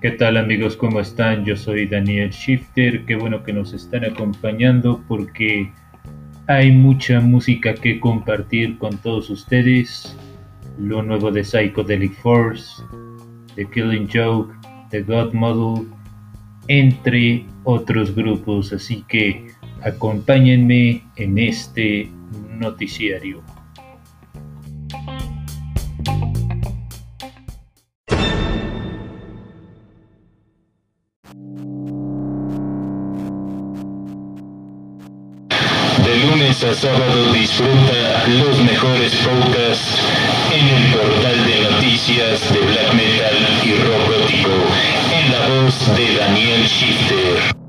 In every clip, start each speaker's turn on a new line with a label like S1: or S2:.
S1: ¿Qué tal amigos? ¿Cómo están? Yo soy Daniel Shifter. Qué bueno que nos están acompañando porque hay mucha música que compartir con todos ustedes. Lo nuevo de Psychedelic Force, The Killing Joke, The God Model, entre otros grupos. Así que acompáñenme en este noticiario.
S2: A sábado disfruta los mejores podcasts en el portal de noticias de black metal y rock en la voz de Daniel Shifter.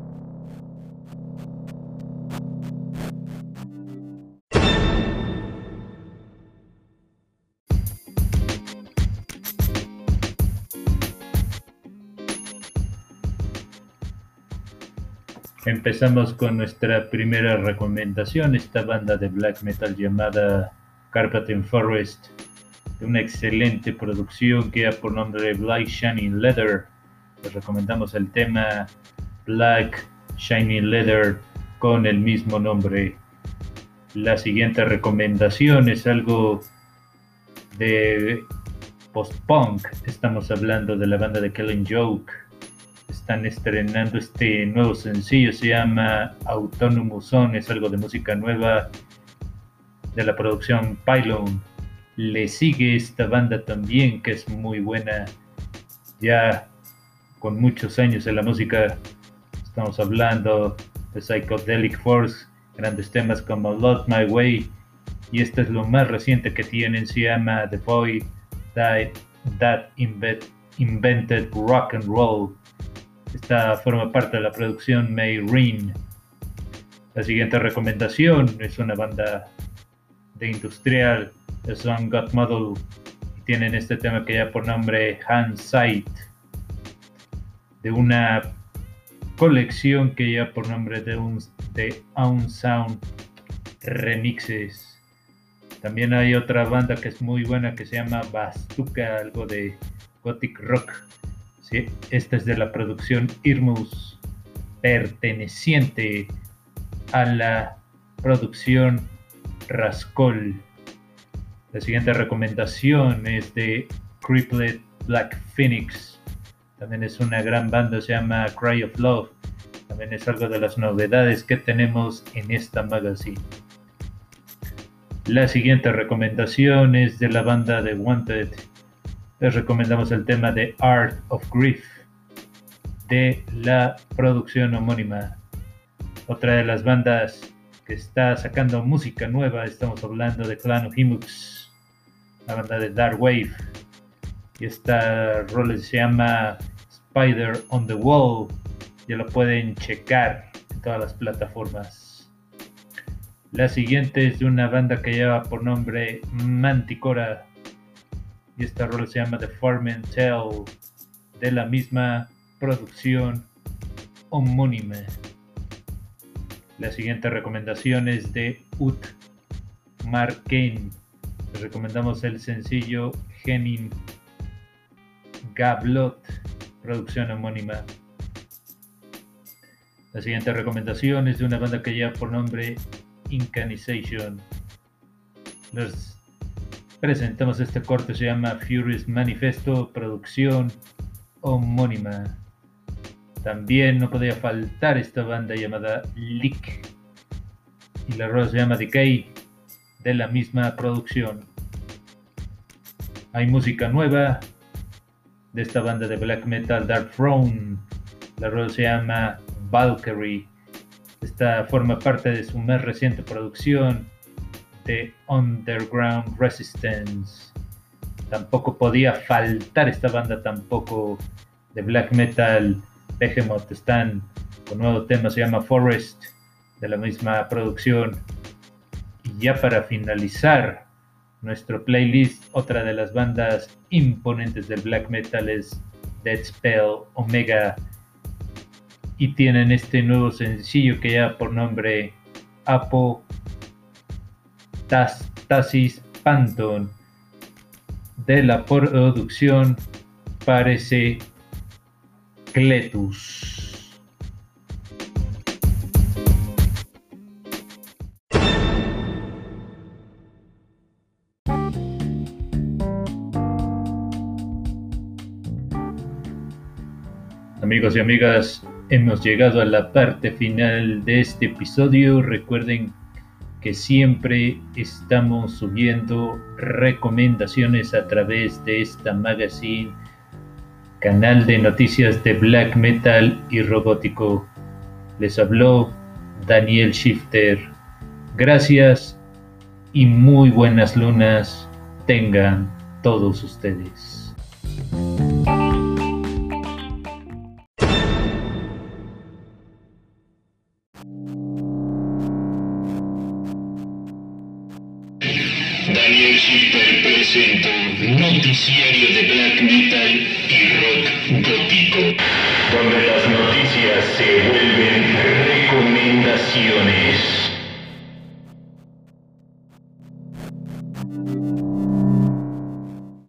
S1: Empezamos con nuestra primera recomendación, esta banda de black metal llamada Carpathen Forest, una excelente producción que da por nombre Black Shining Leather. Les recomendamos el tema Black Shining Leather con el mismo nombre. La siguiente recomendación es algo de post-punk. Estamos hablando de la banda de Killing Joke están estrenando este nuevo sencillo, se llama Autonomous Zone, es algo de música nueva de la producción Pylon. Le sigue esta banda también, que es muy buena, ya con muchos años en la música. Estamos hablando de Psychedelic Force, grandes temas como Love My Way, y este es lo más reciente que tienen, se llama The Boy that Invented Rock and Roll. Esta forma parte de la producción May Ring. La siguiente recomendación es una banda de industrial, de Song God Model, tienen este tema que ya por nombre Handsight, de una colección que ya por nombre de, un, de Un Sound Remixes. También hay otra banda que es muy buena que se llama Bastuka, algo de gothic rock esta es de la producción Irmus, perteneciente a la producción Rascol. La siguiente recomendación es de Criplet Black Phoenix. También es una gran banda, se llama Cry of Love. También es algo de las novedades que tenemos en esta magazine. La siguiente recomendación es de la banda de Wanted les recomendamos el tema de Art of Grief de la producción homónima. Otra de las bandas que está sacando música nueva, estamos hablando de Clan of Himux, la banda de Dark Wave. Y esta rol se llama Spider on the Wall. Ya lo pueden checar en todas las plataformas. La siguiente es de una banda que lleva por nombre Manticora y esta rola se llama The Farm Tell de la misma producción homónima. La siguiente recomendación es de Ut Marken. Les recomendamos el sencillo Genin Gablot, producción homónima. La siguiente recomendación es de una banda que lleva por nombre Incanization. Los presentamos este corte, se llama Furious Manifesto, producción homónima. También no podía faltar esta banda llamada Leak y la rola se llama Decay de la misma producción. Hay música nueva de esta banda de black metal Dark Throne. La rola se llama Valkyrie. Esta forma parte de su más reciente producción de Underground Resistance. Tampoco podía faltar esta banda tampoco de black metal Behemoth. Están con nuevo tema, se llama Forest, de la misma producción. Y ya para finalizar nuestro playlist, otra de las bandas imponentes del black metal es Dead Spell Omega. Y tienen este nuevo sencillo que ya por nombre Apo Tasis Phantom de la producción parece Cletus. Amigos y amigas, hemos llegado a la parte final de este episodio. Recuerden que siempre estamos subiendo recomendaciones a través de esta magazine, canal de noticias de black metal y robótico. Les habló Daniel Shifter. Gracias y muy buenas lunas tengan todos ustedes.
S2: Daniel Schiffer presenta Noticiario de Black Metal y Rock Gótico, donde las noticias se vuelven recomendaciones.